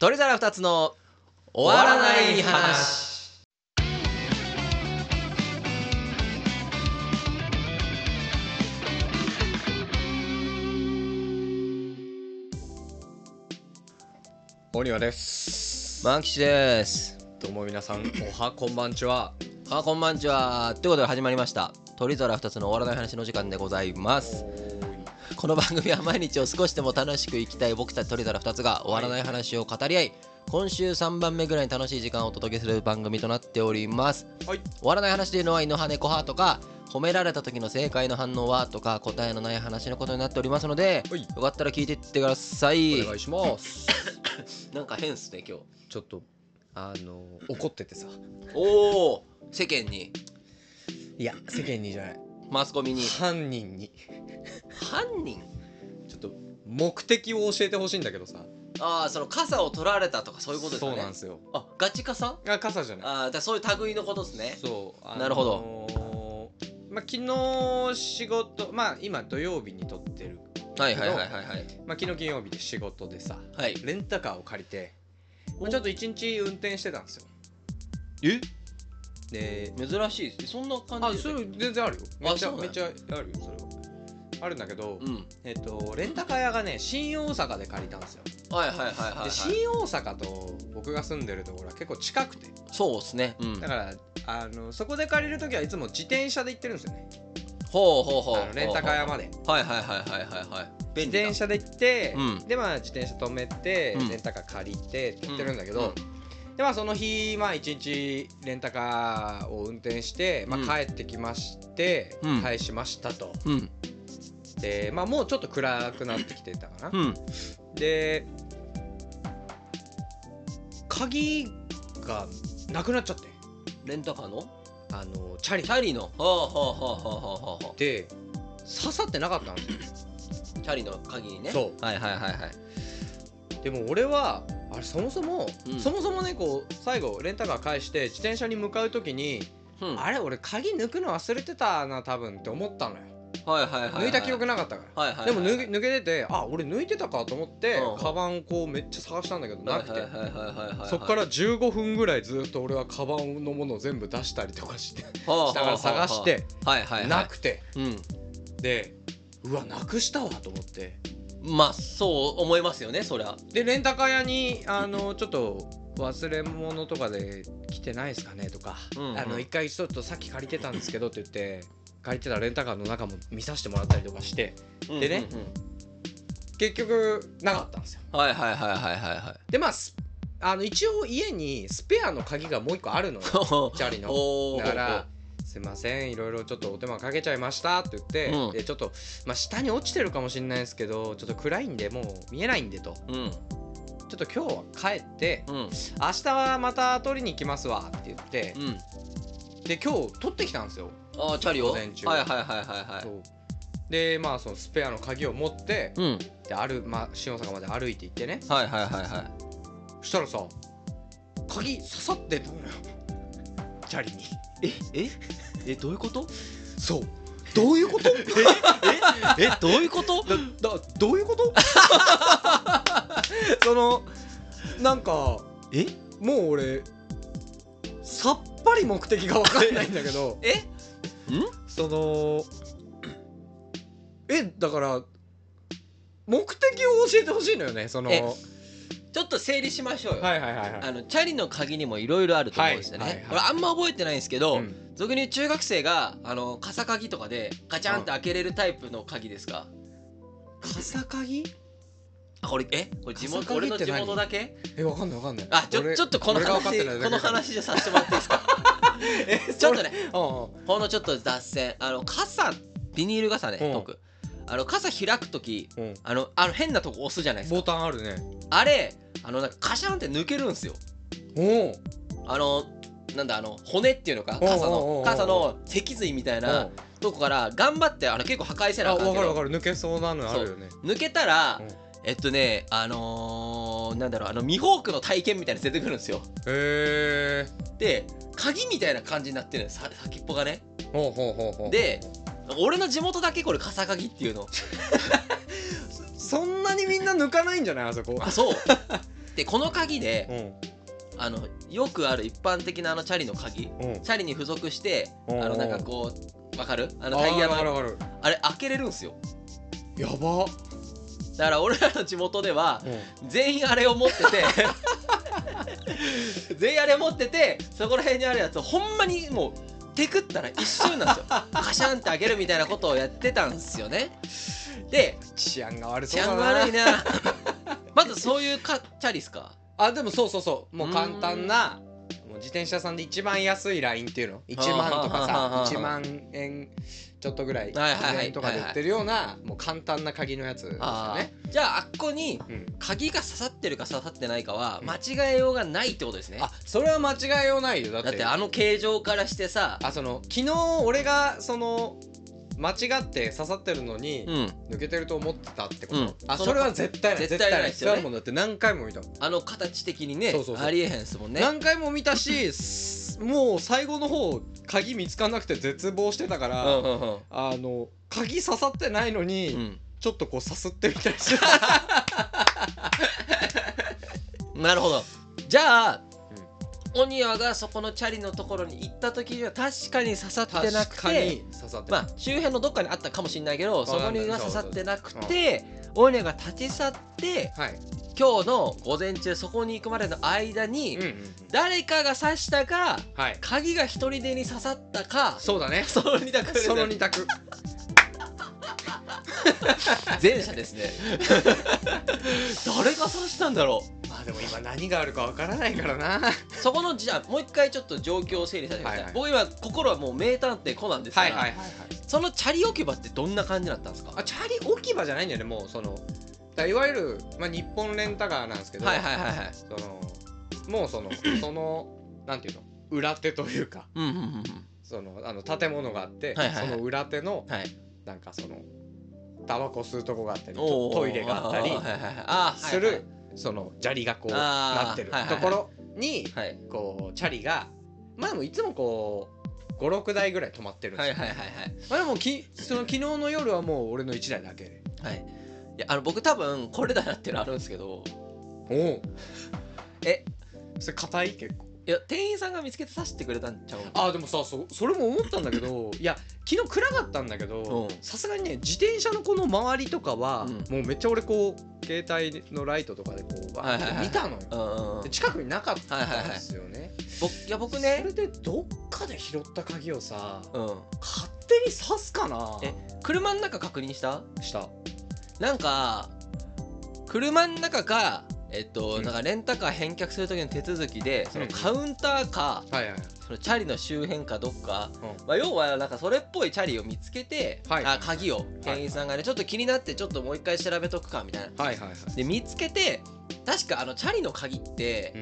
鳥皿二つの終わらない話。オニワです。マンキシです。どうも皆さんおはこんばんちは。あこんばんちは。ということで始まりました。鳥皿二つの終わらない話の時間でございますこの番組は毎日を少しでも楽しく生きたい僕たち鳥皿2つが終わらない話を語り合い、今週3番目ぐらいに楽しい時間をお届けする番組となっております。はい終わらない話というのは犬派猫派とか褒められた時の正解の反応はとか答えのない話のことになっておりますのではい。よかったら聞いていってください。お願いします。なんか変っすね今日。ちょっとあの怒っててさ。おお世間に。いや世間にじゃない。マスコミに。犯人に犯人？ちょっと目的を教えてほしいんだけどさ。ああその傘を取られたとかそういうことですかねそうなんですよ。あガチ傘？あ傘じゃない。ああだそういう類のことですね。そう、あのーなるほど。まあ昨日仕事まあ今土曜日に撮ってるはいはいはいはいはい。まあ昨日金曜日で仕事でさはい。レンタカーを借りて、まお。あ、ちょっと一日運転してたんですよ。え？で珍しいそんな感あじでそれ全然あるよ。めっちゃめっちゃあるよそれはあるんだけど、うん。えっとレンタカー屋がね新大阪で借りたんですよ。はいはいはいはい、はい、で新大阪と僕が住んでるところは結構近くて。そうですね。うん。だからあのそこで借りる時はいつも自転車で行ってるんですよね。ほうほうほう。あのレンタカー屋まで。はいはいはいはいはいはい。自便利だ。転車で行って、うん。でまあ自転車止めて、うん。レンタカー借りてって言ってるんだけど、うん。でまあその日まあ一日レンタカーを運転して、まうん。あ、帰ってきまして、うん。返しましたと。うん。でまあもうちょっと暗くなってきてたかな、うん。で鍵がなくなっちゃって。レンタカーの？あのチャリ。チャリの？はあはあはあはあはあはで刺さってなかったんですよ。あチャリの鍵にね。そう。はいはいはいはい。でも俺はあれそもそも、うん。そもそもねこう最後レンタカー返して自転車に向かう時に、うん。あれ俺鍵抜くの忘れてたな多分って思ったのよ、はいはいはいはい。抜いた記憶なかったから、はいはいはい。でも抜け抜けててあ俺抜いてたかと思って、うん。カバンこうめっちゃ探したんだけどなくて、そっから15分ぐらいずっと俺はカバンのものを全部出したりとかしてはあだから探してはいはいはい。なくて。うん。でうわなくしたわと思って。まあそう思いますよねそりゃ。でレンタカー屋にあのちょっと忘れ物とかで来てないですかねとか、うんうん。あの一回ちょっとさっき借りてたんですけどって言って借りてたレンタカーの中も見させてもらったりとかしてでねうんうん。うん結局なかったんですよ。はいはいはいはいはい。はいでまあすあの一応家にスペアの鍵がもう一個あるのよ。チャリの。だから「すいませんいろいろちょっとお手間かけちゃいました」って言って、うん。でちょっと、まあ、下に落ちてるかもしれないですけどちょっと暗いんでもう見えないんでとうん。ちょっと今日は帰ってうん。明日はまた取りに行きますわって言ってうん。で今日取ってきたんですよ、あーチャリを？はい午前中。はいはいはいはいそう。でまあそのスペアの鍵を持ってうん。である、まあ、新大阪まで歩いて行ってね。はいはいはいはい。そしたらさ鍵刺さってたの。よチャリに。ええ？えどういうこと？そう。どういうこと？えどういうこと？だだどういうこと？そのなんかえ？もう俺さっぱり目的が分かんないんだけど。え？んそのえだから目的を教えてほしいのよねその。ちょっと整理しましょうよ。いはいはいはい。あのチャリの鍵にもいろいろあると思うんですよね、はいはいはい俺あんま覚えてないんですけど、うん。俗に言う中学生があの傘鍵とかでガチャンって開けれるタイプの鍵ですか、傘鍵？あこれえ？これ地元傘俺の地元だけ？えわかんないわかんない。あちょ俺ちょっとこの俺が分かって話ないだけこの話でさせてもらっていいですか？え ちょっとねほんのちょっと脱線。あの傘ビニール傘ねうん。僕あの傘開く時うん。あのあの変なとこ押すじゃないですボかタンあるね。あれあのなんかカシャンって抜けるんですよ。おおあのなんだあの骨っていうのか傘の傘の脊髄みたいなとこから頑張ってあの結構破壊せなああかんけど。分かる分かる。抜けそうなのあるよね。抜けたら、うん。えっとねあのー、なんだろうあのミホークの体験みたいなの出てくるんですよ。へえで鍵みたいな感じになってるんですさ先っぽがね。ほうほうほうほう。で俺の地元だけこれ傘鍵っていうの。そんなにみんな抜かないんじゃない？あそこ。あそう。ってこの鍵でうん。あのよくある一般的なあのチャリの鍵。うん。チャリに付属してあうん。のなんかこうわかる？あのあタイヤの。あれ開けれるんすよ。やばだから俺らの地元ではうん。全員あれを持ってて 全員あれを持っててそこら辺にあるやつをほんまにもうテクったら一瞬なんですよ。カシャンって開けるみたいなことをやってたんですよね。で治安が悪そう治安悪いな。まずそういうかチャリっすか？あでもそうそうそう。もう簡単なもう自転車さんで一番安いラインっていうの？1万とかさ1万円ちょっとぐらいはいはいはい円とかで売ってるようなもう簡単な鍵のやつですよあねー。じゃああっこにうん。鍵が刺さってるか刺さってないかはうん。間違えようがないってことですね、あそれは間違いようないよ。だってあの形状からしてさあその昨日俺がその間違って刺さってるのにうん。抜けてると思ってたってこと、あそれは絶対ない。絶対ないですよね。もうだって何回も見た。あの形的にねありえへんっすもんね。何回も見たしす もう最後の方鍵見つかんなくて絶望してたから、あの鍵刺さってないのに、うん。ちょっとこうさすってみたりして なるほど。じゃあ、オニワがそこのチャリのところに行った時には確かに刺さってなくてまあ周辺のどっかにあったかもしれないけどそこには刺さってなくてオニワが立ち去ってはい、今日の午前中そこに行くまでの間に、うんうんうん、誰かが刺したかはい。鍵が一人手に刺さったかそうだね。その二択その二択。前者ですね。誰が刺したんだろう？まあでも今何があるかわからないからな。そこのじゃあもう一回ちょっと状況を整理させてください、はいはい僕今心はもう名探偵コナンですから、はいはいそのチャリ置き場ってどんな感じだったんですか？あチャリ置き場じゃないんだよねもうそのだいわゆる、まあ、日本レンタカーなんですけど、はいはいはいはい。そのもうその そのなんていうの裏手というかうんうんうんうん。そのあの建物があって、はいはいはい。その裏手のはい。なんかそのタバコ吸うとこがあったりトトイレがあったりするその砂利がこうなってるところにこうチャリがまあでもいつもこう56台ぐらい止まってるんですよ、はいはいはいはい。まあでもきその昨日の夜はもう俺の1台だけ。ではい。いやあの僕多分これだなっていうのあるんですけど。おおえ？それ硬い？結構いや店員さんが見つけて刺してくれたんちゃう？あーでもさそそれも思ったんだけど いや昨日暗かったんだけどうん。さすがにね自転車のこの周りとかは、うん。もうめっちゃ俺こう携帯のライトとかでこうバーはいはいはい見たのよ、うんうん。で近くになかったんですよね、僕いや僕そねれでどっかで拾った鍵をさうん。勝手に刺すかな？え車の中確認した？した。なんか車の中かえっと、うん。なんかレンタカー返却する時の手続きでそのうん。カウンターか、そのチャリの周辺かどっか、うん。まあ、要はなんかそれっぽいチャリを見つけて、はい。あ鍵を店員さんがねちょっと気になってちょっともう一回調べとくかみたいな。はいはいはい。で見つけて確かあのチャリの鍵って、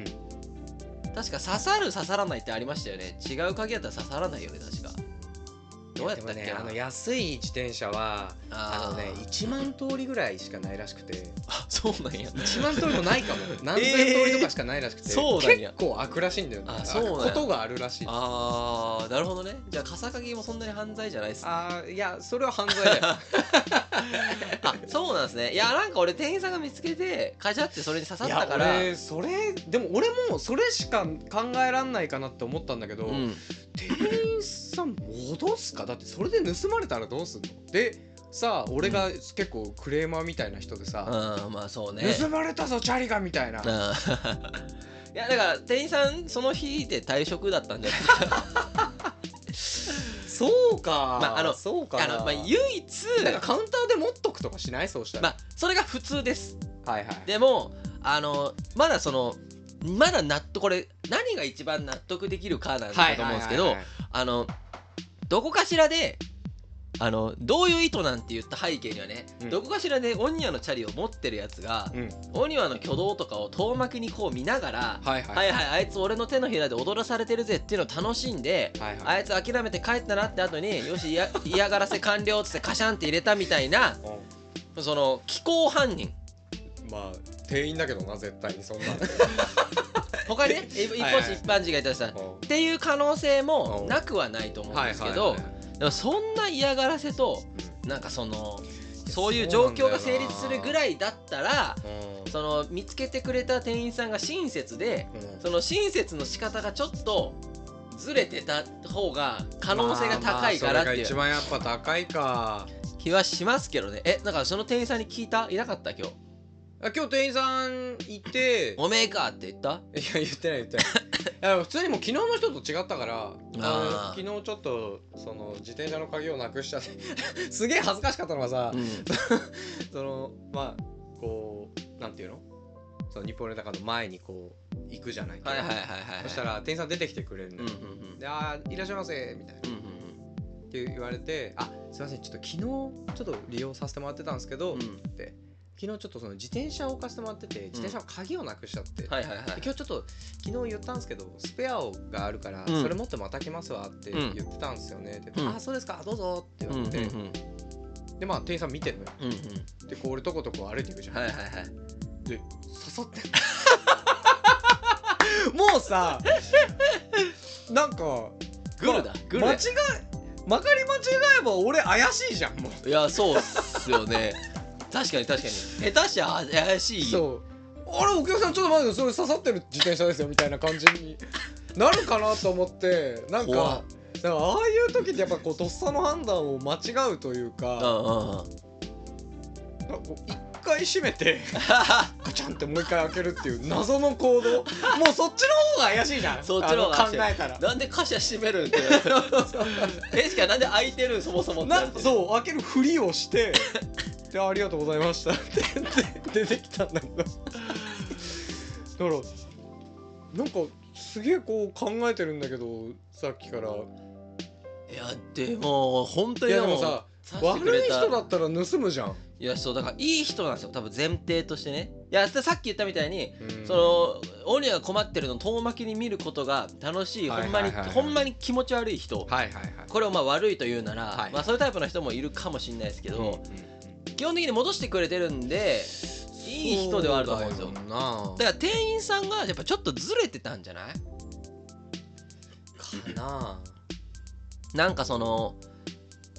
確か刺さる刺さらないってありましたよね。違う鍵だったら刺さらないよね確かどうやったっけな？でもねあの安い自転車はああーのね1万通りぐらいしかないらしくて。あそうなんや。1万通りもないかも。何千通りとかしかないらしくて、そうなんや。結構開くらしいんだよね。あそうことがあるらしい。あーなるほどね。じゃあ傘鍵もそんなに犯罪じゃないっすね。あーいやそれは犯罪だよ。あそうなんですね。いやなんか俺店員さんが見つけてカチャってそれに刺さったから。俺それでも俺もそれしか考えらんないかなって思ったんだけど、うん。店員さん戻すか？だってそれで盗まれたらどうすんの？でさ俺が結構クレーマーみたいな人でさ、うんまあそうね。盗まれたぞチャリがみたいな、うん。いやだから店員さんその日で退職だったんじゃないそうか、まああのそうか。なあの、まあ、唯一なんかカウンターで持っとくとかしない？そうしたら、まあそれが普通です。はいはい。でもあのまだそのまだ納得これ何が一番納得できるかなんだと思うんですけどあのどこかしらであのどういう意図なんて言った背景にはね、うん。どこかしらでオニアのチャリを持ってるやつが、うん。オニアの挙動とかを遠巻きにこう見ながら、はいはい。はいはいあいつ俺の手のひらで踊らされてるぜっていうのを楽しんで、はいはい。あいつ諦めて帰ったなって後によし嫌 嫌がらせ完了っつってカシャンって入れたみたいなその気候犯人。まあ店員だけどな絶対にそんな。他にね 一一はいはい。方一般人がいたらさ、う。んっていう可能性もう。んなくはないと思うんはいですけどでもそんな嫌がらせとなんかそのそういう状況が成立するぐらいだったらうんその見つけてくれた店員さんが親切でうん。その親切の仕方がちょっとずれてた方が可能性が高いからっていう。まあまあそれが一番やっぱ高いか。気はしますけどね。えだからその店員さんに聞いた？いなかった今日あ今日店員さんいて。おめえかって言った？いや言ってない言ってない。いや普通にもう昨日の人と違ったからあ昨日ちょっとその自転車の鍵をなくしちゃって。すげえ恥ずかしかったのがさ、うん。そのまあこうなんていうの？その日本レンタカーの前にこう行くじゃないはいはいはいはいそしたら店員さん出てきてくれるんだうんよ、うんうん。であーいらっしゃいませみたいな。うんうん。って言われてあすいませんちょっと昨日ちょっと利用させてもらってたんですけど、うん。って昨日ちょっとその自転車を置かせてもらってて自転車の鍵をなくしちゃって、はいはいはい。で今日ちょっと昨日言ったんですけどスペアがあるから、うんそれ持ってまた来ますわってうん。言ってたんですよね。うん。あそうですかどうぞって言われて、うんうんうんでまあ店員さん見てるのよ。うんうん。でこう俺とことこ歩いていくじゃん、はいはいはい。で刺さってん もうさなんかグルだグル間違えまかり間違えば俺怪しいじゃんもう。いやそうっすよね確かに確かに。下手しゃ怪しい？そう。あれお客さんちょっと待ってそれ刺さってる自転車ですよみたいな感じに。なるかなと思ってなん怖かだからああいう時ってやっぱこうとっさの判断を間違うといううんかうんうん。なん一回閉めて ガチャンってもう一回開けるっていう謎の行動。もうそっちの方が怪しいじゃん。そっちの方が考えたら。なんで貨車閉めるんって えしかなんで開いてるんそもそもなそう開けるふりをしてでありがとうございましたって出てきたんだけど。だからなんかすげえこう考えてるんだけどさっきから。いやでも本当いにでもやでもさ悪い人だったら盗むじゃん、いやそうだからいい人なんですよ。多分前提としてね。いやさっき言ったみたいにうん。そのオニアが困ってるのを遠巻きに見ることが楽しいほんまにほんまに気持ち悪い人。はいはいはい。これをまあ悪いと言うなら、はい。まあそういうタイプの人もいるかもしれないですけど、うんうん基本的に戻してくれてるんでいい人ではあると思うんですよ。だから店員さんがやっぱちょっとずれてたんじゃない？かな。なんかその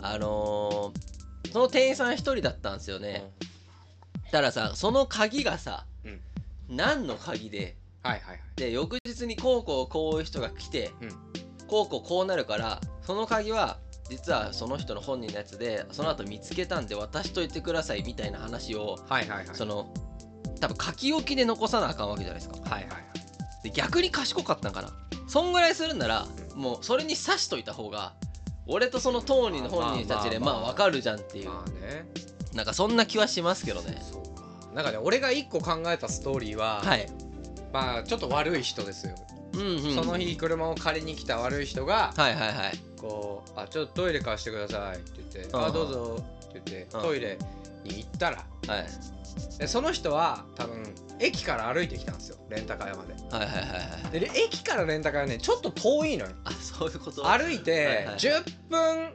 あのーその店員さん一人だったんですよね、たださその鍵がさ、うん。何の鍵ではいはいはい。で翌日にこうこうこういう人が来て、うん。こうこうこうなるからその鍵は実はその人の本人のやつでその後見つけたんで渡しといてくださいみたいな話をはいはいはい。その多分書き置きで残さなあかんわけじゃないですか。はいはいはい。で逆に賢かったんかな。そんぐらいするんなら、もうそれに刺しといた方が俺とその当人の本人たちでままあまあまあ。あわかるじゃんっていう。まあね。なんかそんな気はしますけどね。そうか。なんかね俺が一個考えたストーリーは、はい。まあちょっと悪い人ですよ、うんうん。うんその日車を借りに来た悪い人がはいはいはい。こう「あちょっとトイレ貸してください」って言って「うんあどうぞ」って言ってうんトイレに行ったらはいでその人は多分駅から歩いてきたんですよ。レンタカー屋まで。はいはいはいはい。でで駅からレンタカー屋ねちょっと遠いのよ。あそういうこと？歩いてはいはい10分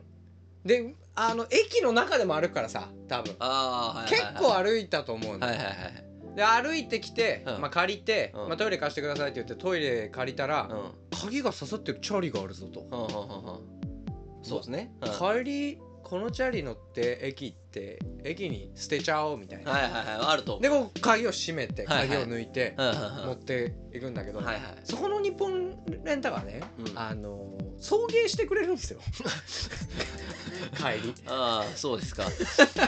であの駅の中でも歩くからさ多分。ああはい結はいはい。構歩いたと思うんだよ。はいはいはいで歩いてきて、うん。まあ、借りて、うん。まあ、トイレ貸してくださいって言ってトイレ借りたら、うん。鍵が刺さってるチャリがあるぞと、うんうんうんうん。そうですね、うん。帰りこのチャリ乗って駅行って駅に捨てちゃおうみたいな、はいはいはいあるとでこう鍵を閉めてはいはい。鍵を抜いて持っていくんだけど、うんはいはい。そこの日本レンタカーね、うん。あの送迎してくれるんですよ。帰り。ああそうですか。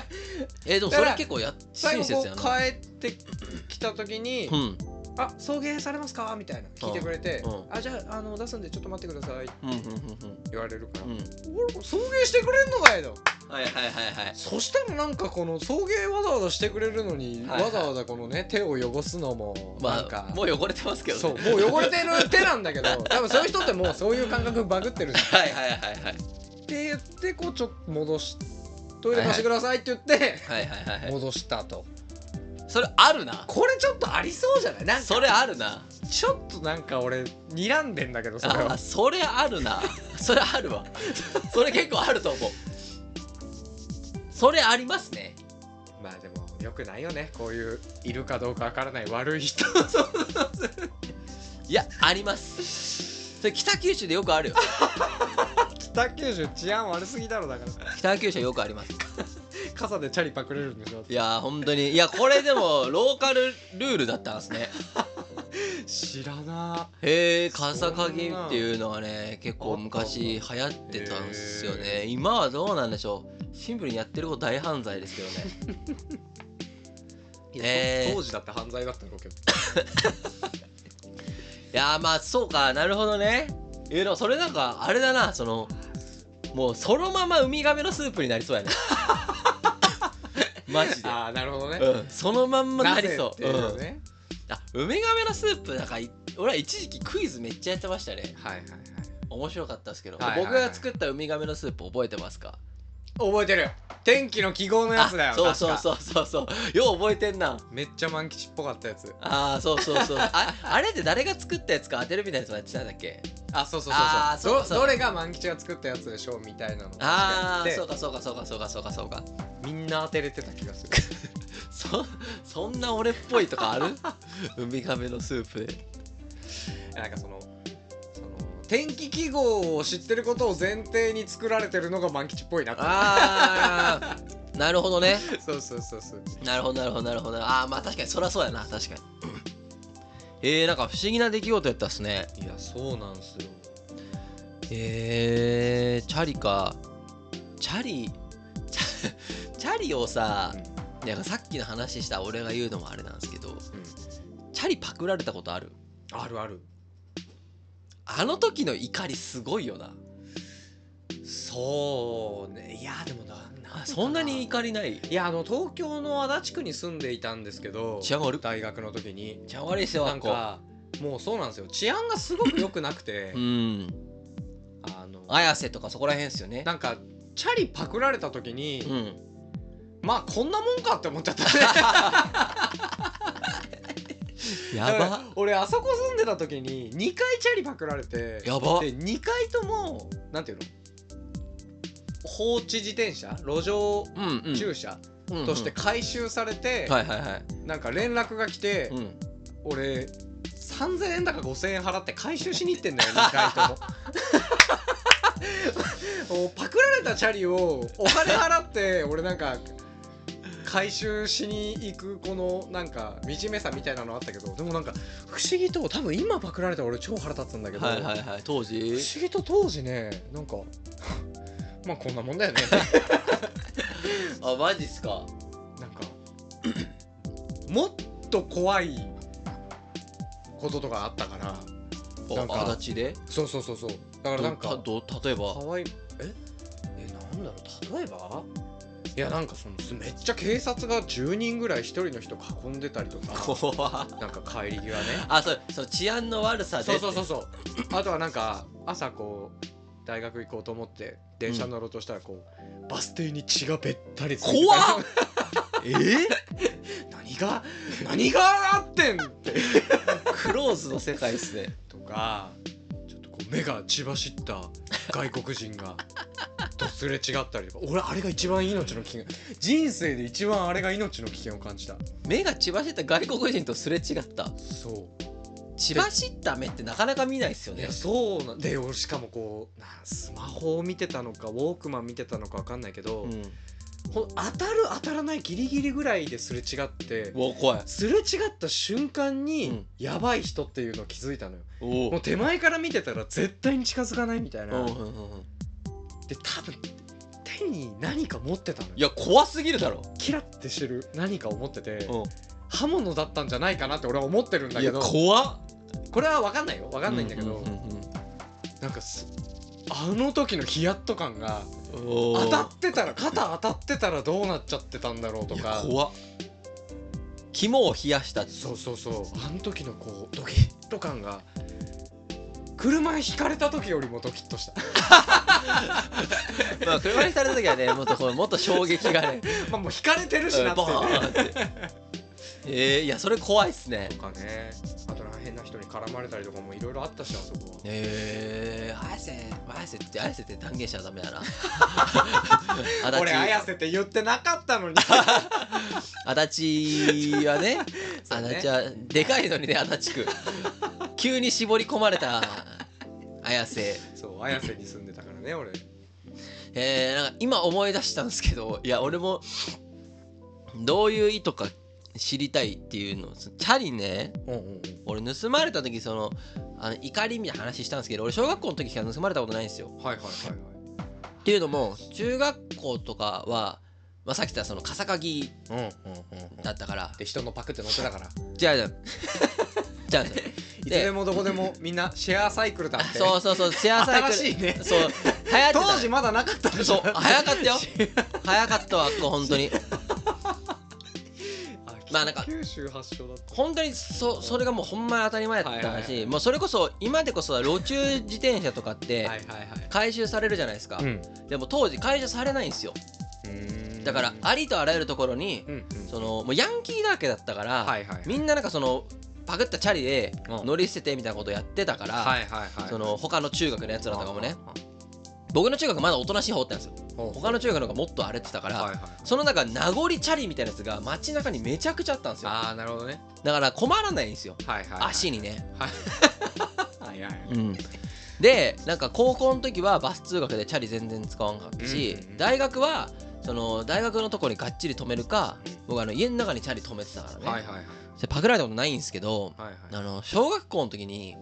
えでもそれ結構や最後こう親切やな。帰ってきた時にうん「あ送迎されますか?」みたいな聞いてくれてうんうん「あじゃああの出すんでちょっと待ってください」って言われるから。送迎してくれんのかいとはいはいはいはい。そしたらなんかこの送迎わざわざしてくれるのに、わざわざこのね手を汚すのもまなんか、あもう汚れてますけどそうねもう汚れてる手なんだけど 多分そういう人ってもうそういう感覚バグってるじゃんっはいはいはいはい。て言ってこうちょっと戻しトイレ貸してくださいって言ってはいはいはいはい。戻したとそれあるな。これちょっとありそうじゃない？なんか。それあるな。ちょっとなんか俺睨んでんだけどそれは。あそれあるな。それあるわ。それ結構あると思う。それありますね。まあでもよくないよね。こういういるかどうかわからない悪い人。いやあります。それ北九州でよくあるよ。北九州治安悪すぎだろだから。北九州はよくあります傘でチャリパクれるんでしょ？いやー本当に。いやこれでも ローカルルールだったんですね。知らな。へえ傘鍵っていうのはね結構昔流行ってたんですよね。今はどうなんでしょう。シンプルにやってること大犯罪ですけどね。えー。当時だって犯罪だったろうけどいやーまあそうか。なるほどね。えーでもそれなんかあれだな。そのもうそのままウミガメのスープになりそうやね マジで。ああなるほどね。うん。そのまんまなりそうううん。ねあウミガメのスープなんかい俺は一時期クイズめっちゃやってましたね。はいはいはい。面白かったですけど、はいはいはい。僕が作ったウミガメのスープ覚えてますか？覚えてる天気の記号のやつだよあそうそううそうそうそう。よう覚えてんな。めっちゃ万吉っぽかったやつ。ああそうそうそう。ああれって誰が作ったやつか当てるみたいなやつもやってたんだっけ？あそうそうそうそう。そうそうどどれが万吉が作ったやつでしょうみたいなのをああでそうかそうかそうかそうかそうかそうかみんな当てれてた気がする。そそんな俺っぽいとかある？ウミガメのスープで。なんかその天気記号を知ってることを前提に作られてるのが万吉っぽいなああ なるほどね。そうそうそうそう。なるほどなるほどなるほど。ああまあ確かにそりゃそうやな確かに。えー、なんか不思議な出来事やったっすね。いやそうなんすよ。えー、チャリか。チャリチャチャリをさ、なんかさっきの話した俺が言うのもあれなんですけどチャリパクられたことある？あるあるあの時の怒りすごいよな。そうね。いやでもなあそんなに怒りない？いやあの東京の足立区に住んでいたんですけど治安悪大学の時に。治安悪いっすよなんかもうそうなんですよ。治安がすごく良くなくてうん。あの綾瀬とかそこら辺っすよね。なんかチャリパクられた時に、うん。まあこんなもんかって思っちゃったね やば。俺あそこ住んでた時に2回チャリパクられてやば。で2回ともなんていうの放置自転車路上駐車うんとして回収されて、なんか連絡が来て、うん。俺3000円だか5000円払って回収しに行ってんだよ2回とも。パクられたチャリをお金払って俺なんか回収しに行くこのなんか惨めさみたいなのあったけどでもなんか不思議と多分今パクられたら俺超腹立つんだけど、はいはいはい。当時？不思議と当時ねなんかまあこんなもんだよね。あマジっすか？なんかもっと怖いこととかあったからなんかあ足立で？そうそうそうそう。だからなんか例えば？かわいえ？えなんだろう例えば？いやなんかそのすめっちゃ警察が10人ぐらい一人の人囲んでたりとか。怖っ。なんか帰り際ね。あそうその治安の悪さで。そうそうそうそう。あとはなんか朝こう大学行こうと思って電車乗ろうとしたらこう、バス停に血がべったりついて怖っ。え？ー、何が？何があってんって。クローズの世界っすね。とかちょっとこう目が血走った外国人がとすれ違ったりとか。俺あれが一番命の危険。人生で一番あれが命の危険を感じた。目が血走った外国人とすれ違った。そう。血走った目ってなかなか見ないっすよね。いやそうなんで俺しかもこうなスマホを見てたのかウォークマン見てたのか分かんないけど、うん。当たる当たらないギリギリぐらいですれ違ってお怖い。すれ違った瞬間に、うん。やばい人っていうのを気づいたのよ。おもう手前から見てたら絶対に近づかないみたいな、で多分手に何か持ってたのよ。いや怖すぎるだろ。キラッてしてる何かを持っててう刃物だったんじゃないかなって俺は思ってるんだんいやけど怖っ。これは分かんないよ。分かんないんだけど、ううんうんなんかすあの時のヒヤッと感が当たってたら肩当たってたらどうなっちゃってたんだろうといやか怖っ。肝を冷やした。そうそうそう。あの時のこうドキッと感が車ひかれた時よりもドキッとした。まあ車にされた時はねもっとこうもっと衝撃がね。まあもうひかれてるしなって。ボーンって。えー、いやそれ怖いっすね。とかねあとなんか変な人に絡まれたりとかもいろいろあったしあそこは。えー、綾瀬綾瀬って綾瀬って断言しちゃダメだな。足俺立綾瀬って言ってなかったのに。足立はね。足立はでかいのにね足立区急に絞り込まれた 綾瀬。そう綾瀬に住んでたからね俺。えー、なんか今思い出したんですけどいや俺もどういう意図か知りたいっていうのチャリねうんうんうん。俺盗まれた時そのあの怒りみたいな話したんですけど俺小学校の時から盗まれたことないんですよ。はいはいはいはい。っていうのも中学校とかは、まあ、さっき言ったその笠鍵うんうんうんうん。だったから。で人のパクって乗ってたから。じゃあじゃあじゃあいつでもどこでもみんなシェアサイクルだって。そうそうそうシェアサイクル。新しいね。そう。流行当時まだなかったでしょ。そう早かったよ。早かったわ本当に。まあなんか九州発祥だった。本当にそそれがもうほんまに当たり前だったし、もうそれこそ今でこそ路中自転車とかって回収されるじゃないですか、うん。でも当時回収されないんですよ。だからありとあらゆるところにそのもうヤンキーだらけだったから、はいはい。みんななんかそのパクったチャリでうん。乗り捨ててみたいなことやってたから、その他の中学のやつらとかもね僕の中学まだおとなしい方ってんですよ。他の中学の方がもっと荒れてたから、その中名残チャリみたいなやつが街中にめちゃくちゃあったんですよ。ああなるほどね。だから困らないんですよ。はいはい足にね、はいはいうん、でなんか高校の時はバス通学でチャリ全然使わんかったし、大学はその大学のとこにがっちり止めるか僕あの家の中にチャリ止めてたからね、はいはいはいそれパクられたことないんですけどはいあの小学校の時に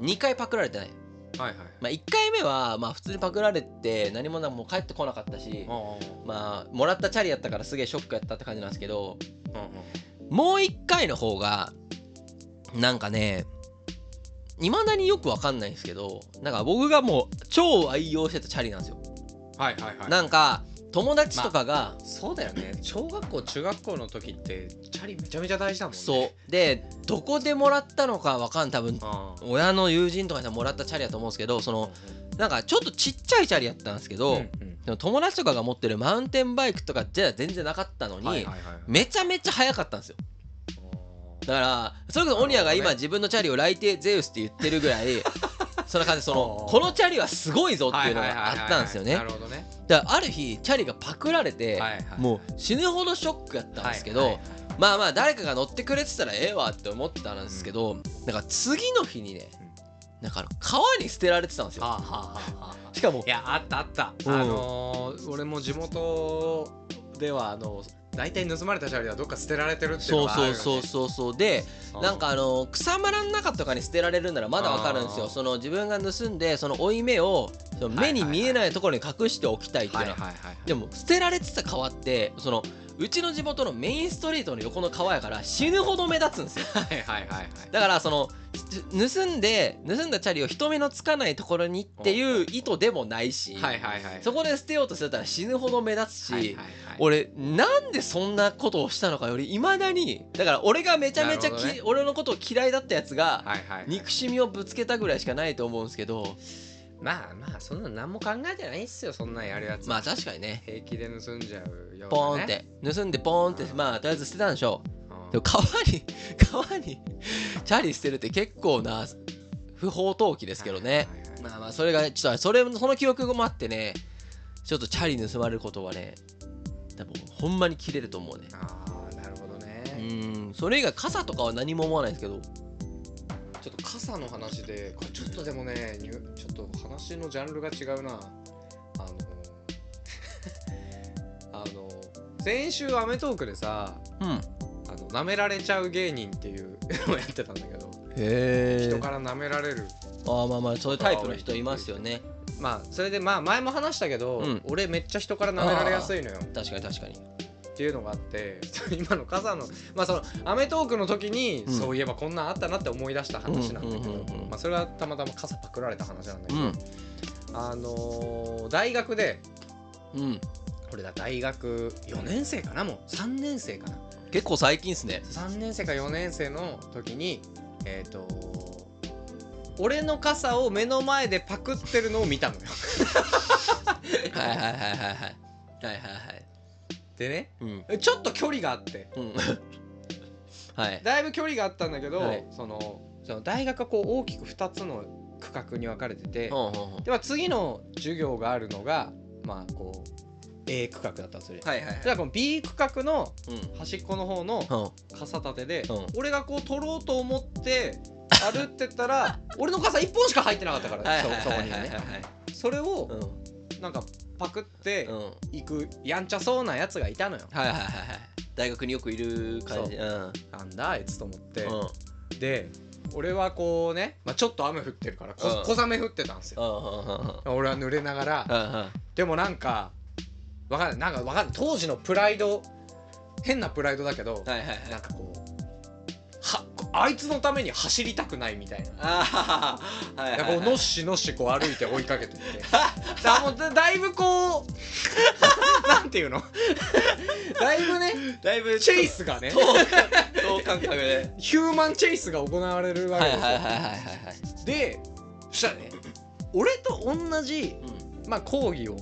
2回パクられてない、はいはい。まあ、1回目はまあ普通にパクられて何もなもう帰ってこなかったしまあもらったチャリやったからすげえショックやったって感じなんですけどもう1回の方がなんかねいまだによくわかんないんですけどなんか僕がもう超愛用してたチャリなんですよ。はいはいはい。なんか友達とかが、そうだよね。小学校中学校の時ってチャリめちゃめちゃ大事だもんね。そう。でどこでもらったのかわかん多分親の友人とかにもらったチャリやと思うんですけどそのなんかちょっとちっちゃいチャリやったんですけど、うんうんでも友達とかが持ってるマウンテンバイクとかじゃ全然なかったのに、はいはいはいめちゃめちゃ速かったんですよ。だからそれこそオニアが今自分のチャリをライテゼウスって言ってるぐらいそんな感じでそのこのチャリはすごいぞっていうのがあったんですよね。だからある日チャリがパクられて、もう死ぬほどショックやったんですけど、まあまあ誰かが乗ってくれてたらええわって思ってたんですけど、なんか次の日にねなんか川に捨てられてたんですよ。しかもいやあったあった、うん。あのー俺も地元ではあの大体盗まれたチャリはどっか捨てられてるっていうそうのがあるよね。そうそうそうそうでなんかあの草むらの中とかに捨てられるならまだわかるんですあー。よその自分が盗んでその負い目をその目に見えないところに隠しておきたいっていうの。ははいはいはいはい。でも捨てられてた川ってそのうちの地元のメインストリートの横の川やから死ぬほど目立つんですよ。はいはいはいはい。だからその盗んで盗んだチャリを人目のつかないところにっていう意図でもないし、はいはいはい。そこで捨てようとしてたら死ぬほど目立つし、はいはいはい。俺なんでそんなことをしたのかよりいまだにだから俺がめちゃめちゃね。俺のことを嫌いだったやつが憎しみをぶつけたぐらいしかないと思うんですけどまあまあそんなの何も考えてないっすよそんなんやるやつ。まあ確かにね。平気で盗んじゃうよね。ポーンって。盗んでポーンってうん。まあとりあえず捨てたんでしょう。ん。でも川に 川にチャリ捨てるって結構な不法投棄ですけどね。まあまあそれがちょっとそれその記憶もあってねちょっとチャリ盗まれることはね多分ほんまに切れると思うね。ああなるほどうね。ーん。それ以外傘とかは何も思わないですけどちょっと傘の話でこれちょっとでもねちょっと話のジャンルが違うな。あの あの先週『アメトーーク』でさうん。あの舐められちゃう芸人っていうのを やってたんだけど人から舐められる。ああまあまあそういうタイプの人いますよね。まあそれでまあ前も話したけど、うん。俺めっちゃ人から舐められやすいのよ。確かに確かにっていうのがあって 今の傘のまあその『アメトーーク』の時に、うん。そういえばこんなんあったなって思い出した話なんだけど、それはたまたま傘パクられた話なんだけど、うん。あのー大学でうん。俺だ大学4年生かなもう。3年生かな。結構最近っすね。3年生か4年生の時にえっ、と俺の傘を目の前でパクってるのを見たのよ。はいはいはいはいはい。はいはいはいでね。うん。ちょっと距離があって。うん。はい。だいぶ距離があったんだけど、はい。そのその大学がこう大きく2つの区画に分かれてて、ほんでは次の授業があるのがまあこう A 区画だったとする、はいはいはい。じゃあこの B 区画のうん。端っこの方のうん。傘立てで、うん。俺がこう取ろうと思って歩ってったら 俺の傘1本しか入ってなかったから、はいはいそそこにね。それをうん。なんかパクって行くやんちゃそうなやつがいたのよ。はいはいはい大学によくいる感じ。う。ん。なんだあいつと思って、うん。で俺はこうね、まあ、ちょっと雨降ってるからこうん。小雨降ってたんですよ。俺は濡れながら。でもなんかわかんない。なんかわかんない。当時のプライド変なプライドだけど、はいはいはい。なんかこうはあいつのために走りたくないみたいな。ああはいはいこうのっしのっしこう歩いて追いかけてって。だもうだだいぶこう なんていうの？だいぶねだいぶチェイスがね。等間隔で。ヒューマンチェイスが行われるわけですよ、はいはいはいはいはいはい。でそしたらね俺と同じ、うまあ、講義をん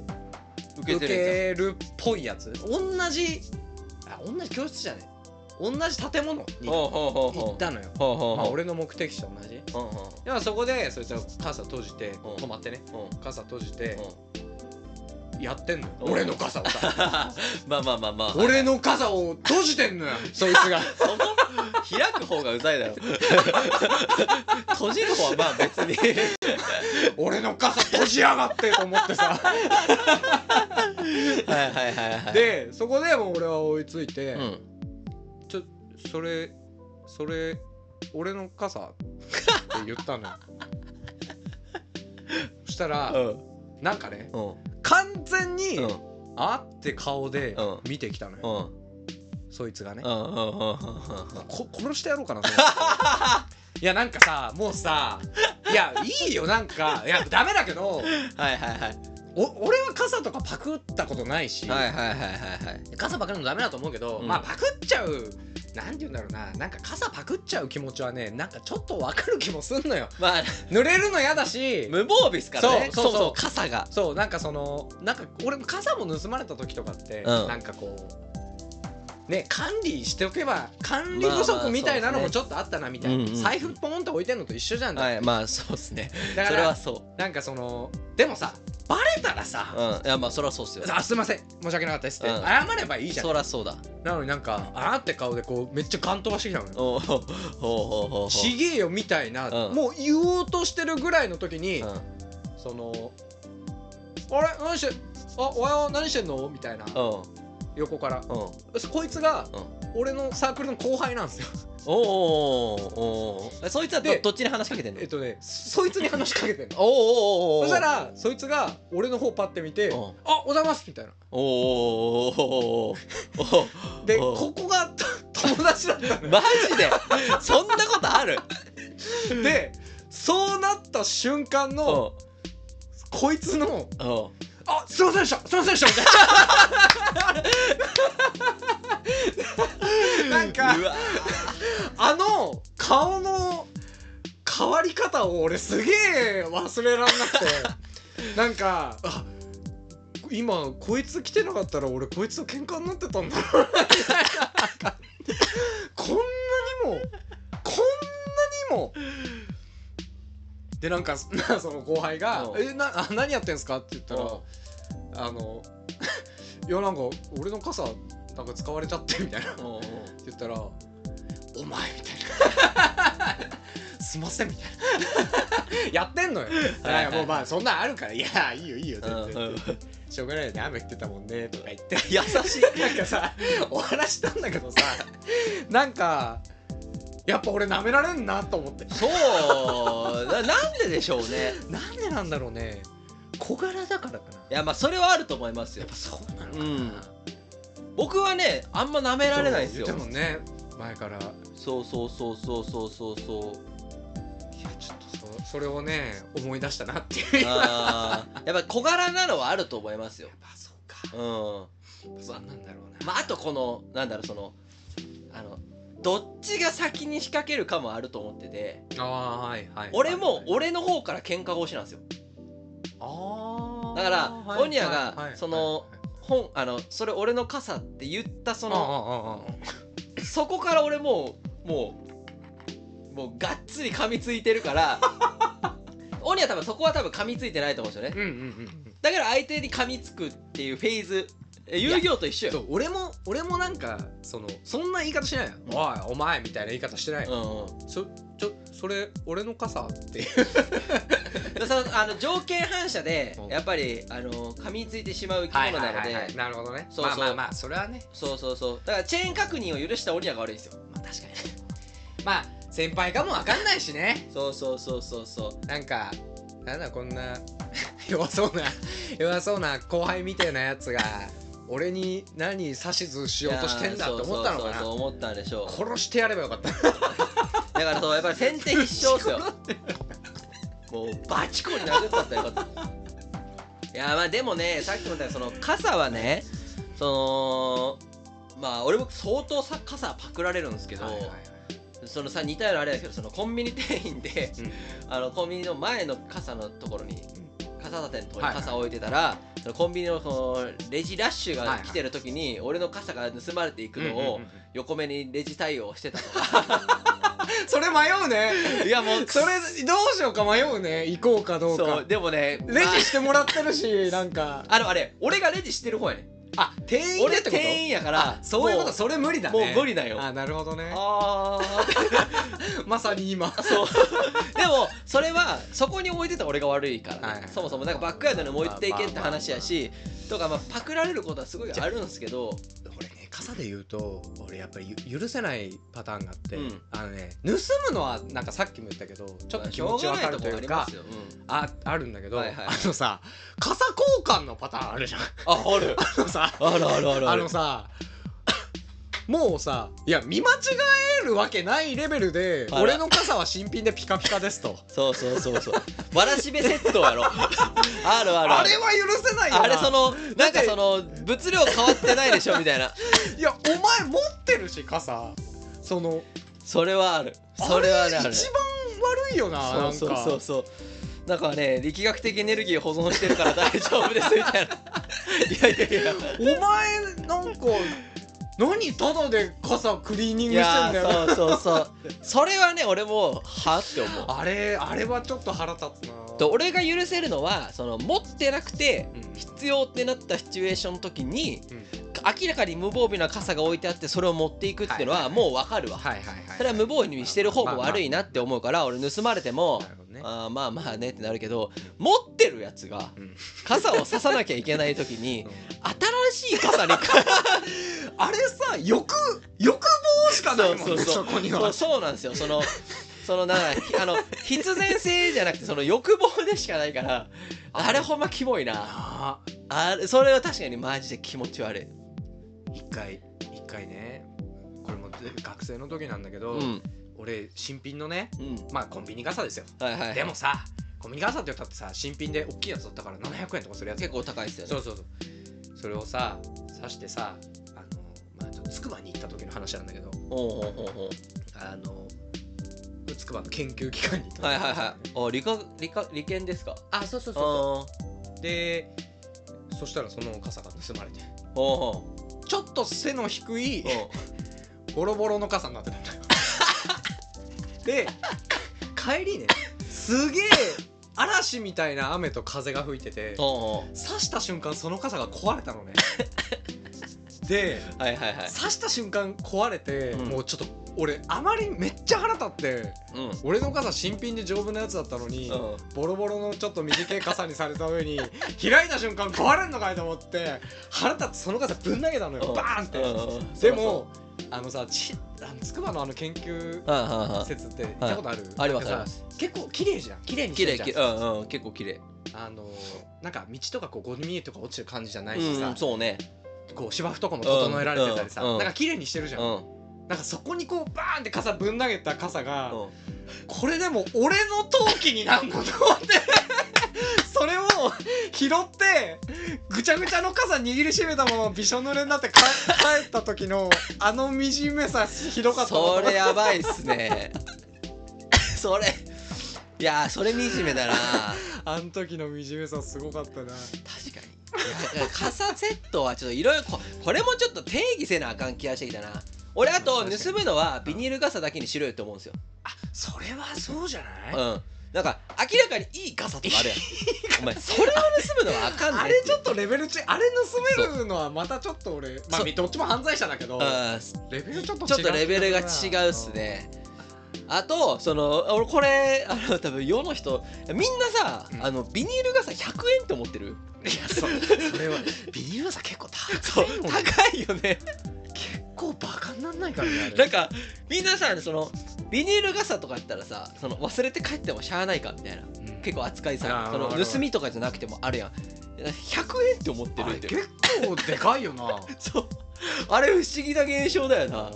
受受けてるっぽいやつ。同じあ同じ教室じゃね同じ建物に行ったのよ、まあ、俺の目的地と同じほうほでもそこでそいつは傘閉じてん。止まってね。傘閉じてうん。やってんのよ。うん。俺の傘。を さまあまあまあまあ。俺の傘を閉じてんのよ。そいつが。その開く方がうざいだろ。閉じる方はまあ別に。俺の傘閉じやがってと思ってさ。はいはいはいはい。でそこでもう俺は追いついて、うんそれそれ俺の傘って言ったのよ。そしたら、うんなんかねうん。完全に、うん。あって顔でうん。見てきたのうよ、ん。そいつがね、うんうんうん。こ殺してやろうかなと思って。いやなんかさもうさいやいいよなんか。いやダメだけど。はいはいはいお俺は傘とかパクったことないし、はいはいはいはいはい。傘パクるのダメだと思うけど、うん。まあパクっちゃうなんて言うんだろうな。なんか傘パクっちゃう気持ちはねなんかちょっとわかる気もすんのよ。まあ濡れるの嫌だし無防備っすからね。そうそうそう。も傘が。そうなんかそのなんか俺も傘も盗まれた時とかって、うん。なんかこうね管理しておけば管理不足みたいなのもちょっとあったなみたいな、うんうんうん。財布ポンって置いてんのと一緒じゃん。はいまあそうっすね。だからそれはそなんかそのでもさバレたらさ。う、うん。いやまあそれはそうっすよ。あすいません。申し訳なかったですって、うん。謝ればいいじゃん。そりゃそうだ。なのになんかあーって顔でこうめっちゃガン飛ばしてきたのよ。おおほうほうほうほう。ちげえよみたいな、うん。もう言おうとしてるぐらいの時に、うん。その「あれ？何してあおはよう何してんの?」みたいな。うん横から。うん。おこいつがうん。俺のサークルの後輩なんですよ。おおおそいつはどでどっちに話しかけてんの？えっとねそいつに話しかけてんの。おおおおおそしたらそいつが俺の方パッて見て「うん。あおざいます」みたいな。おおおおおでおここが友達だったマジで？そんなことある？でそうなった瞬間のこいつのうんうん「あすいませんでした。すいませんでした」みたいななんかあの顔の変わり方を俺すげえ忘れらんなくて。なんかあ今こいつ来てなかったら俺こいつと喧嘩になってたんだろうな。こんなにもこんなにも でなんかな その後輩が「うん。えなあ 何やってんすか?」って言ったらうん。あの いやなんか俺の傘なんか使われちゃってみたいな。って言ったら「お前」みたいな「すいません」みたいな。やってんのよ。いやい。やもうまあそんなんあるから「いやいいよいいよ全然」うんうん。しょうがないよね。雨降ってたもんね」とか言って。優しい。なんかさお話したんだけどさなんかやっぱ俺舐められんなと思って。そう。ななんででしょうね。なんでなんだろうね。小柄だからかな。いやまあそれはあると思いますよ。やっぱそうなのかな、うん。僕はねあんま舐められないですよ。そう言ってもね。前から。いやそうそうそうそうそうそう。そうちょっとそそれをね思い出したなっていう。やっあー。やっぱ小柄なのはあると思いますよ。ぱそうか。うん。そうなんだろうな。まああとこのなんだろうそのあのどっちが先に仕掛けるかもあると思ってて。はいはい俺もはい。俺の方から喧嘩腰なんですよ。あーだからはいオニアがそのはい本あのそれ俺の傘って言ったそあのそこから俺もうもうもうがっつり噛みついてるからオニア多分そこは多分噛みついてないと思うんですよね。うんうんうん。だから相手に噛みつくっていうフェーズえ遊戯王と一緒よそう俺も俺もなんかそのそんな言い方しないよ、うん。おいお前みたいな言い方してない、うんうん。そちょそれ俺の傘って。いうそのあの条件反射でうん。やっぱりあの噛みついてしまう生き物なので。なるほどね。そうそう。まあまあまあそれはね。そうそうそう。だからチェーン確認を許した俺らが悪いんですよ。まあ確かにまあ先輩かもわかんないしね。そうそうそうそうそう。なんかなんだこんな 弱そうな弱そうな後輩みたいなやつが俺に何指図しようとしてんだって思ったのかいやーそう思ったんでしょう。殺してやればよかった。だからそうやっぱり先手必勝っすよ。もうバチコに殴ったったらよかった。いやまあでもねさっきも言ったその傘はねそのまあ俺僕相当さ傘パクられるんですけど、はいはいはい。そのさ似たようなあれだけどそのコンビニ店員で、うん。あのコンビニの前の傘のところに傘立てのに傘を置いてたら、そのコンビニのそのレジラッシュが来てる時に、俺の傘が盗まれていくのを横目にレジ対応してたとか。それ迷うね。いやもうそれどうしようか迷うね。行こうかどうそかうでもねレまあジしてもらってるしなんか。あのあれ俺がレジしてる方やねあ店員ってこと？店員やからあそういうこもとそれ無理だもうね無理だよ。あなるほどね。あ まさに今。あそう。でもそれはそこに置いてた俺が悪いからね、はいはい。そもそも。なんかバックヤードに置いていけって話やしとかまあパクられることはすごいあるんですけど俺ね傘で言うと俺やっぱりゆ許せないパターンがあって、うん。あのね盗むのはなんかさっきも言ったけどちょっと気持ちわかるというかあああるんだけど、はいはい。あのさ傘交換のパターンあるじゃん。あある。あのさあるあるある。あのさもうさいや見間違えるわけないレベルであら。俺の傘は新品でピカピカですと。そうそうそうそう。わらしべセットやろ あるあるあれは許せないよな。あれそのなんかその物量変わってないでしょみたいな。いやお前持ってるし傘。そのそれはある。それはねある。一番悪いよななんか。そうそうそうそう。なんかね力学的エネルギー保存してるから大丈夫ですみたいな。いやいやいや。お前なんか何ただで傘クリーニンいグしてやんだよ。ーそうそうそう。それはね俺もはって思う。あれあれはちょっと腹立つな。と俺が許せるのはその持ってなくてうん。必要ってなったシチュエーションの時にうん。明らかに無防備な傘が置いてあってそれを持っていくっていうのはもう分かるわ。それは無防備にしてる方も悪いなって思うから俺盗まれてもね。あーまあまあねってなるけど持ってるやつがうん。傘をささなきゃいけない時に う。ん新しい傘に あれさ欲欲望しかないもんねそうそうそう。そこには。そうなんですよ。そのそのなあの必然性じゃなくてその欲望でしかないからあれ？ほんまキモいな。ああれそれは確かにマジで気持ち悪い。一回一回ね。これも学生の時なんだけど、うん俺新品のねうん。まあコンビニ傘ですよ。はいはいはい。でもさコンビニ傘って言ったってさ新品で大きいやつだったから700円とかするやつ結構高いっすよね。そうそうそう。それをさ刺してさあのまあちょっと筑波に行った時の話なんだけどおうほうほうほあの筑波の研究機関に行ったうはいはいはい。あ理科理科理研ですか？あそうそうあそうーそう。でそしたらその傘が盗まれて。おうほちょっと背の低いうおう ボロボロの傘になってたんだよで帰りねすげえ嵐みたいな雨と風が吹いてて刺した瞬間その傘が壊れたのね。ではいはいはい。刺した瞬間壊れて、うん。もうちょっと俺あまりめっちゃ腹立ってうん。俺の傘新品で丈夫なやつだったのに、うん。ボロボロのちょっと短い傘にされた上に開いた瞬間壊れんのかいと思って腹立ってその傘ぶん投げたのよ、うん。バーンって、うんうんでもあのさちあの筑波のあの研究はいはいはい。施設って行ったことある、ありますなんかさあります。結構綺麗じゃん。綺麗にし綺てるじゃん。うんうん結構綺麗。あのなんか道とかこうゴミとか落ちてる感じじゃないうんしさ、うんそうね。こう芝生とかも整えられてたりさ、うんうん。なんか綺麗にしてるじゃん、うん。なんかそこにこうバーンって傘ぶん投げた傘が、うん。これでも俺の陶器になんの？と思ってそれを拾ってぐちゃぐちゃの傘握りしめたままびしょ濡れになって帰 帰った時のあの惨めさひどかったなそれやばいっすね。それ。いやーそれ惨めだな。あの時の惨めさすごかったな。確かに。傘セットはちょっといろいろここれもちょっと定義せなあかん気がしてきたな。俺あと盗むのはビニール傘だけにしろよって思うんですよ。あそれはそうじゃない、うんなんか明らかにいい傘とかあるやん。お前それを盗むのはあかんねんあれちょっとレベル違うあれ盗めるのはまたちょっと俺まあどっちも犯罪者だけどうん。レベルちょっと違う。ちょっとレベルが違うっすね。あとその俺これあの多分世の人みんなさ、うん。あのビニール傘100円って思ってる？いやそそれはビニール傘結構高い高いよね。結構バカになんないからねなんかみんなさそのビニール傘とかやったらさその忘れて帰ってもしゃあないかみたいなうん。結構扱いさその盗みとかじゃなくてもあるやん。100円って思ってるって。結構でかいよな。そう。あれ不思議な現象だよな。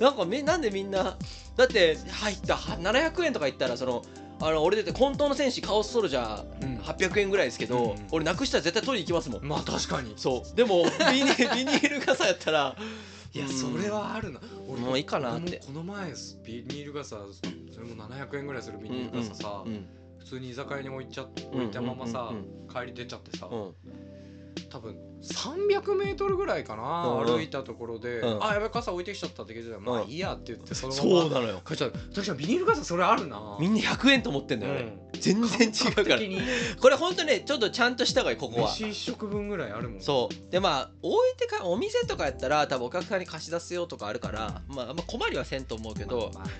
なんかみなんでみんなだって入ったは700円とか言ったらそのあの俺だって本当の戦士カオスソルジャうん。ー800円ぐらいですけど、うんうん俺なくしたら絶対取りに行きますもん。まあ確かに。そう。でもビニビニール傘やったらいやうんそれはあるな。俺もういいかなって。この前ビニール傘それも700円ぐらいするビニール傘さうん普通に居酒屋に置いちゃ置いたままさ帰り出ちゃってさうん多分300メートルぐらいかなうん。歩いたところでうん。あやばい傘置いてきちゃったって聞いてたらまあうん。いいやって言ってそのままそうなのよ。帰っちゃう。確かにビニール傘それあるな。みんな100円と思ってんだよね、うん。全然違うから。これ本当ねちょっとちゃんとした方がいいここは飯一食分ぐらいあるもんそう。でまあ置いてかお店とかやったら多分お客さんに貸し出すよとかあるから、まあ、あんま困りはせんと思うけど、まあまあま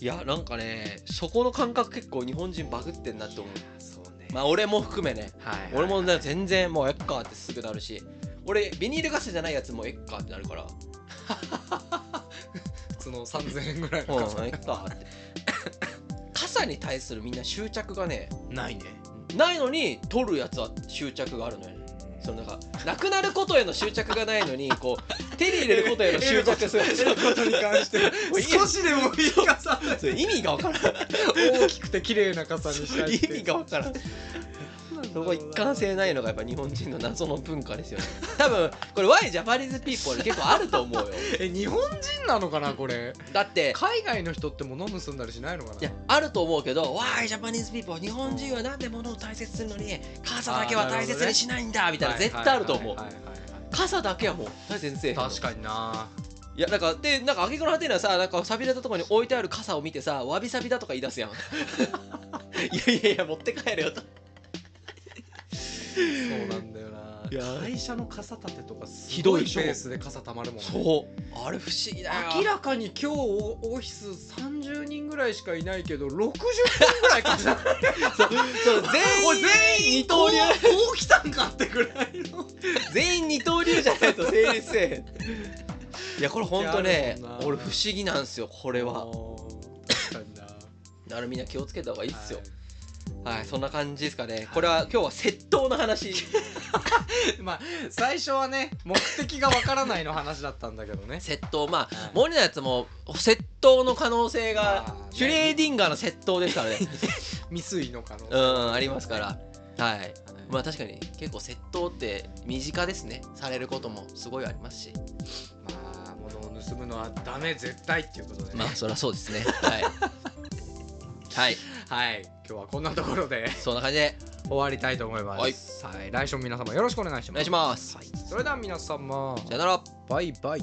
いやなんかねそこの感覚結構日本人バグってんなって思うまあ俺も含めね。はいはい俺もね全然もうえっかってすぐなるし。俺ビニール傘じゃないやつもえっかってなるから。普通の3000円ぐらいのうん傘。えっかって。傘に対するみんな執着がねないね。ないのに取るやつは執着があるのよねそのなんかなくなることへの執着がないのにこう手に入れることへの執着する。得ることに関して少しでもいい傘意味がわからん大きくて綺麗な傘にしたい意味がわからんそこ一貫性ないのがやっぱ日本人の謎の文化ですよね。多分これ Why Japanese people 結構あると思うよ。え日本人なのかなこれ？だって海外の人って物盗んだりしないのかな？いやあると思うけど Why Japanese people 日本人はなんで物を大切にするのに傘だけは大切にしないんだみたいな絶対あると思う。傘だけはもう大切にせえへんの。確かにな。いやなんかでなんか挙句の果てにはさなんか寂れたところに置いてある傘を見てさわびさびだとか言い出すやん。いやいやいや持って帰れよとそうなんだよな。いや。会社の傘立てとかすごいペースで傘たまるもんね。そう。あれ不思議だよ。明らかに今日オオフィス30人ぐらいしかいないけど60分ぐらい傘 そうそう全員全員二刀流。こうこう来たんかってぐらいの。全員二刀流じゃないと成立せえいやこれほんとね俺不思議なんですよこれは。だからみんな気をつけた方がいいっすよ。ははい、そんな感じですかね。これは今日は窃盗の話。い まあ最初はね目的がわからないの話だったんだけどね。窃盗。まあはいモニのやつも窃盗の可能性がシュレーディンガーの窃盗ですからね。未遂の可能性。うんありますから。はい。まあ確かに結構窃盗って身近ですね。されることもすごいありますし。まあ物を盗むのはダメ絶対っていうことでね。まあそりゃそうですね。はい。はい。はい今日はこんなところでそんな感じで。終わりたいと思います。はい、来週も皆様よろしくお願いします。お願いします。はい、それでは皆様。さよなら。バイバイ